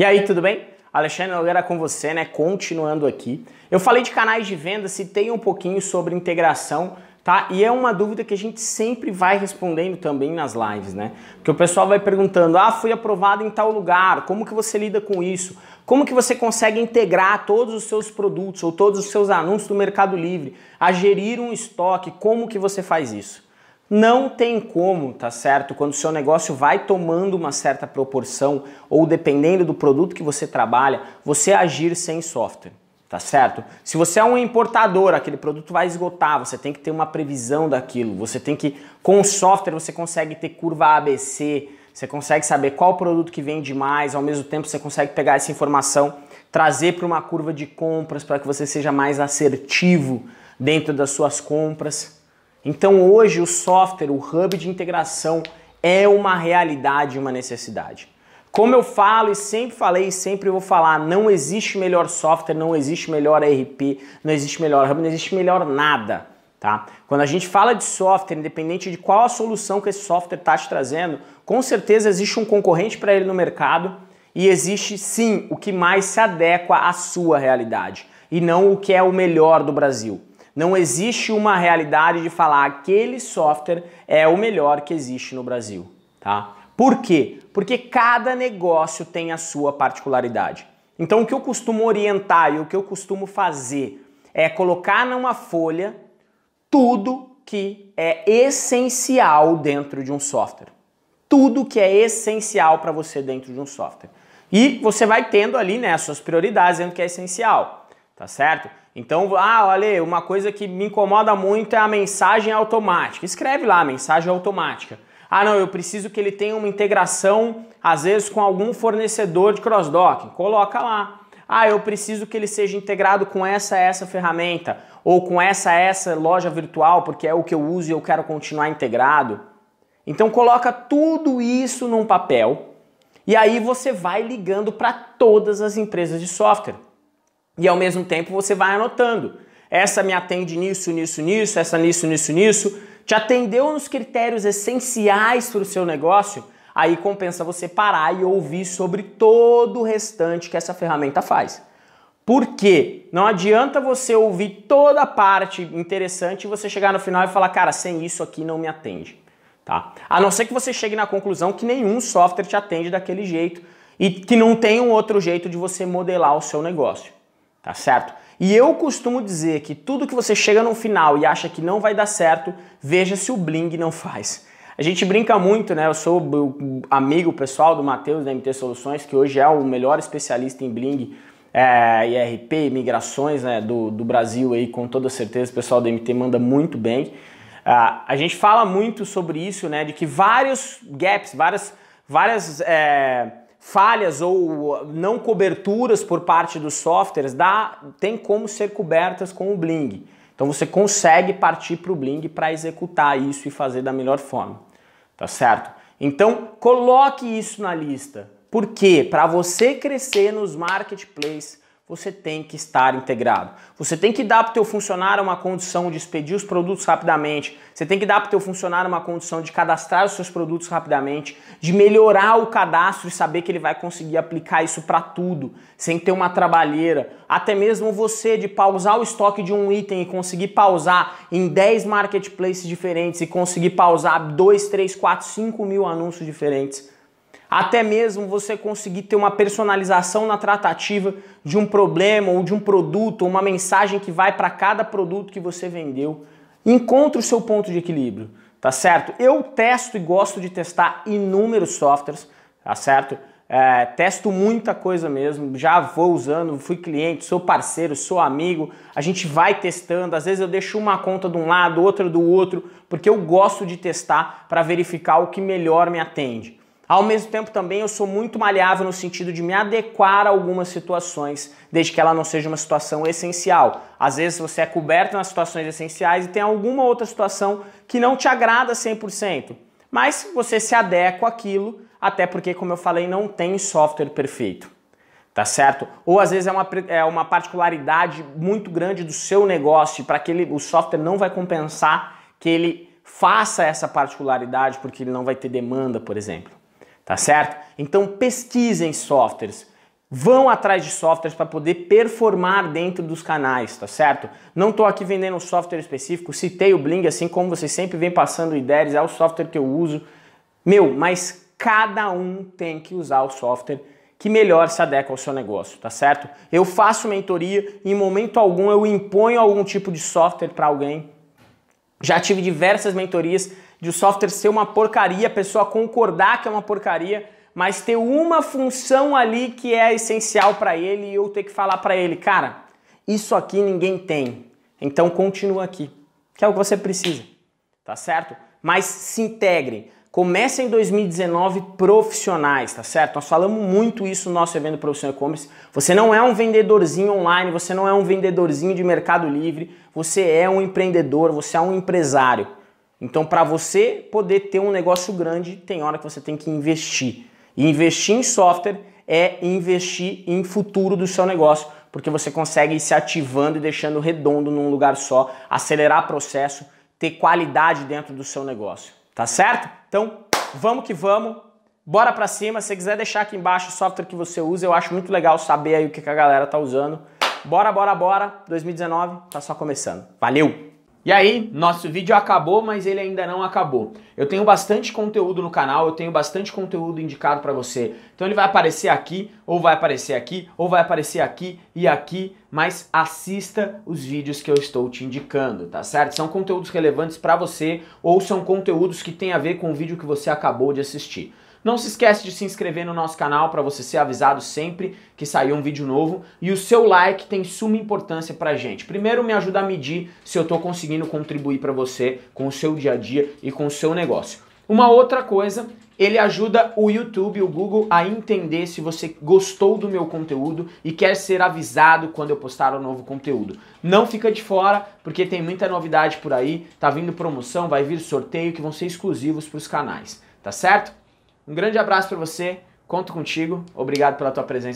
E aí, tudo bem? Alexandre Nogueira com você, né? Continuando aqui. Eu falei de canais de venda, citei um pouquinho sobre integração, tá? E é uma dúvida que a gente sempre vai respondendo também nas lives, né? Porque o pessoal vai perguntando: "Ah, fui aprovado em tal lugar, como que você lida com isso? Como que você consegue integrar todos os seus produtos ou todos os seus anúncios do Mercado Livre a gerir um estoque? Como que você faz isso?" Não tem como, tá certo? Quando o seu negócio vai tomando uma certa proporção ou dependendo do produto que você trabalha, você agir sem software, tá certo? Se você é um importador, aquele produto vai esgotar, você tem que ter uma previsão daquilo, você tem que, com o software, você consegue ter curva ABC, você consegue saber qual produto que vende mais, ao mesmo tempo você consegue pegar essa informação, trazer para uma curva de compras para que você seja mais assertivo dentro das suas compras. Então hoje o software, o hub de integração é uma realidade, uma necessidade. Como eu falo e sempre falei e sempre vou falar, não existe melhor software, não existe melhor ERP, não existe melhor hub, não existe melhor nada, tá? Quando a gente fala de software, independente de qual a solução que esse software está te trazendo, com certeza existe um concorrente para ele no mercado e existe sim o que mais se adequa à sua realidade e não o que é o melhor do Brasil. Não existe uma realidade de falar aquele software é o melhor que existe no Brasil, tá? Por quê? Porque cada negócio tem a sua particularidade. Então o que eu costumo orientar e o que eu costumo fazer é colocar numa folha tudo que é essencial dentro de um software. Tudo que é essencial para você dentro de um software. E você vai tendo ali né, as suas prioridades dentro que é essencial, tá certo? Então, ah, olha, uma coisa que me incomoda muito é a mensagem automática. Escreve lá, mensagem automática. Ah, não, eu preciso que ele tenha uma integração, às vezes, com algum fornecedor de cross-docking. Coloca lá. Ah, eu preciso que ele seja integrado com essa essa ferramenta ou com essa essa loja virtual, porque é o que eu uso e eu quero continuar integrado. Então coloca tudo isso num papel e aí você vai ligando para todas as empresas de software e ao mesmo tempo você vai anotando. Essa me atende nisso, nisso, nisso, essa nisso, nisso, nisso. Te atendeu nos critérios essenciais para o seu negócio? Aí compensa você parar e ouvir sobre todo o restante que essa ferramenta faz. Por quê? Não adianta você ouvir toda a parte interessante e você chegar no final e falar, cara, sem isso aqui não me atende. Tá? A não ser que você chegue na conclusão que nenhum software te atende daquele jeito e que não tem um outro jeito de você modelar o seu negócio tá certo? E eu costumo dizer que tudo que você chega no final e acha que não vai dar certo, veja se o Bling não faz. A gente brinca muito, né? Eu sou amigo pessoal do Matheus da MT Soluções, que hoje é o melhor especialista em Bling é, IRP, migrações né, do, do Brasil aí, com toda certeza o pessoal da MT manda muito bem. Uh, a gente fala muito sobre isso, né? De que vários gaps, várias, várias é, falhas ou não coberturas por parte dos softwares dá, tem como ser cobertas com o Bling. Então você consegue partir para o Bling para executar isso e fazer da melhor forma. Tá certo? Então coloque isso na lista. Por quê? Para você crescer nos marketplaces, você tem que estar integrado. Você tem que dar para o teu funcionário uma condição de expedir os produtos rapidamente. Você tem que dar para o teu funcionário uma condição de cadastrar os seus produtos rapidamente, de melhorar o cadastro e saber que ele vai conseguir aplicar isso para tudo, sem ter uma trabalheira. Até mesmo você de pausar o estoque de um item e conseguir pausar em 10 marketplaces diferentes e conseguir pausar 2, 3, 4, 5 mil anúncios diferentes até mesmo você conseguir ter uma personalização na tratativa de um problema ou de um produto, uma mensagem que vai para cada produto que você vendeu. Encontre o seu ponto de equilíbrio, tá certo? Eu testo e gosto de testar inúmeros softwares, tá certo? É, testo muita coisa mesmo, já vou usando, fui cliente, sou parceiro, sou amigo, a gente vai testando, às vezes eu deixo uma conta de um lado, outra do outro, porque eu gosto de testar para verificar o que melhor me atende. Ao mesmo tempo também eu sou muito maleável no sentido de me adequar a algumas situações, desde que ela não seja uma situação essencial. Às vezes você é coberto nas situações essenciais e tem alguma outra situação que não te agrada 100%, mas você se adequa àquilo, até porque, como eu falei, não tem software perfeito. Tá certo? Ou às vezes é uma, é uma particularidade muito grande do seu negócio para que ele, o software não vai compensar que ele faça essa particularidade porque ele não vai ter demanda, por exemplo tá certo? Então pesquisem softwares, Vão atrás de softwares para poder performar dentro dos canais, tá certo? Não estou aqui vendendo um software específico, citei o Bling, assim como vocês sempre vem passando ideias, é o software que eu uso. Meu, mas cada um tem que usar o software que melhor se adequa ao seu negócio, tá certo? Eu faço mentoria em momento algum eu imponho algum tipo de software para alguém. Já tive diversas mentorias de o software ser uma porcaria, a pessoa concordar que é uma porcaria, mas ter uma função ali que é essencial para ele e eu ter que falar para ele, cara, isso aqui ninguém tem. Então continua aqui, que é o que você precisa. Tá certo? Mas se integre. Comece em 2019 profissionais, tá certo? Nós falamos muito isso no nosso evento Profissional E-Commerce. Você não é um vendedorzinho online, você não é um vendedorzinho de Mercado Livre, você é um empreendedor, você é um empresário. Então, para você poder ter um negócio grande, tem hora que você tem que investir. E investir em software é investir em futuro do seu negócio, porque você consegue ir se ativando e deixando redondo num lugar só, acelerar processo, ter qualidade dentro do seu negócio. Tá certo? Então, vamos que vamos. Bora pra cima. Se quiser deixar aqui embaixo o software que você usa, eu acho muito legal saber aí o que a galera tá usando. Bora, bora, bora. 2019 tá só começando. Valeu! E aí, nosso vídeo acabou, mas ele ainda não acabou. Eu tenho bastante conteúdo no canal, eu tenho bastante conteúdo indicado para você. Então ele vai aparecer aqui, ou vai aparecer aqui, ou vai aparecer aqui e aqui, mas assista os vídeos que eu estou te indicando, tá certo? São conteúdos relevantes para você ou são conteúdos que têm a ver com o vídeo que você acabou de assistir. Não se esquece de se inscrever no nosso canal para você ser avisado sempre que sair um vídeo novo e o seu like tem suma importância pra gente. Primeiro me ajuda a medir se eu estou conseguindo contribuir para você com o seu dia a dia e com o seu negócio. Uma outra coisa, ele ajuda o YouTube, o Google a entender se você gostou do meu conteúdo e quer ser avisado quando eu postar um novo conteúdo. Não fica de fora, porque tem muita novidade por aí, tá vindo promoção, vai vir sorteio que vão ser exclusivos para os canais, tá certo? Um grande abraço para você, conto contigo, obrigado pela tua presença.